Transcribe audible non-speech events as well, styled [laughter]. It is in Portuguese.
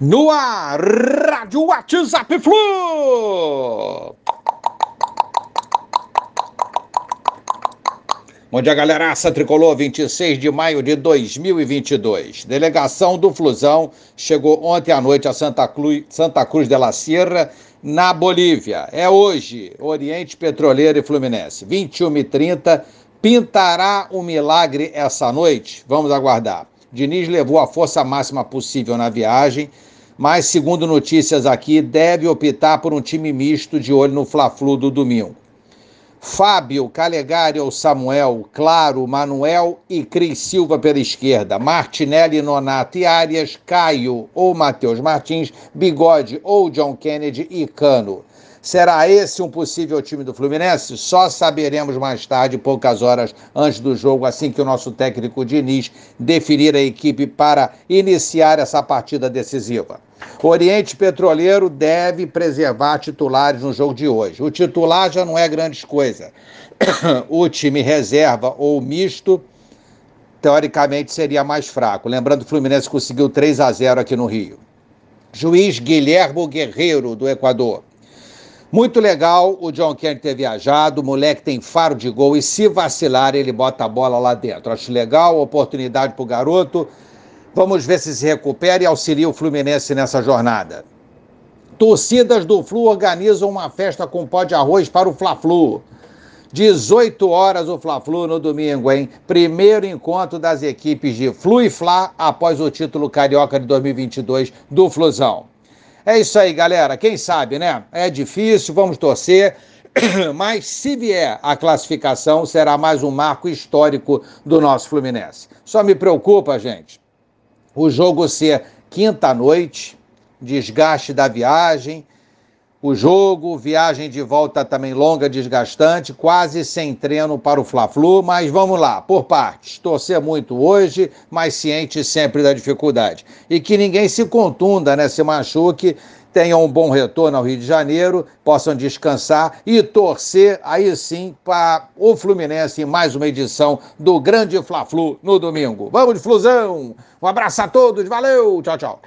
No ar, Rádio WhatsApp Flu! Bom dia, galeraça tricolor, 26 de maio de 2022. Delegação do Flusão chegou ontem à noite a Santa Cruz, Santa Cruz de la Sierra, na Bolívia. É hoje, Oriente Petroleiro e Fluminense. 21 e 30 pintará um milagre essa noite? Vamos aguardar. Diniz levou a força máxima possível na viagem, mas, segundo notícias aqui, deve optar por um time misto de olho no Fla-Flu do domingo. Fábio, Calegari ou Samuel, Claro, Manuel e Cris Silva pela esquerda, Martinelli, Nonato e Arias, Caio ou Matheus Martins, Bigode ou John Kennedy e Cano. Será esse um possível time do Fluminense? Só saberemos mais tarde, poucas horas antes do jogo, assim que o nosso técnico Diniz definir a equipe para iniciar essa partida decisiva. O Oriente Petroleiro deve preservar titulares no jogo de hoje. O titular já não é grande coisa. [coughs] O time reserva ou misto, teoricamente, seria mais fraco. Lembrando o Fluminense conseguiu 3 a 0 aqui no Rio. Juiz Guilhermo Guerreiro, do Equador. Muito legal o John Kennedy ter viajado, o moleque tem faro de gol e se vacilar ele bota a bola lá dentro. Acho legal, oportunidade para o garoto. Vamos ver se se recupera e auxilia o Fluminense nessa jornada. Torcidas do Flu organizam uma festa com pó de arroz para o Fla-Flu. 18 horas o Fla-Flu no domingo, hein? Primeiro encontro das equipes de Flu e Fla após o título carioca de 2022 do Flusão. É isso aí, galera. Quem sabe, né? É difícil, vamos torcer. [clears throat] Mas se vier a classificação, será mais um marco histórico do nosso Fluminense. Só me preocupa, gente, o jogo ser quinta-noite, desgaste da viagem o jogo, viagem de volta também longa, desgastante, quase sem treino para o Fla-Flu, mas vamos lá, por partes. Torcer muito hoje, mas ciente sempre da dificuldade. E que ninguém se contunda, né, se machuque, tenham um bom retorno ao Rio de Janeiro, possam descansar e torcer aí sim para o Fluminense em mais uma edição do Grande Fla-Flu no domingo. Vamos de Flusão! Um abraço a todos, valeu, tchau, tchau.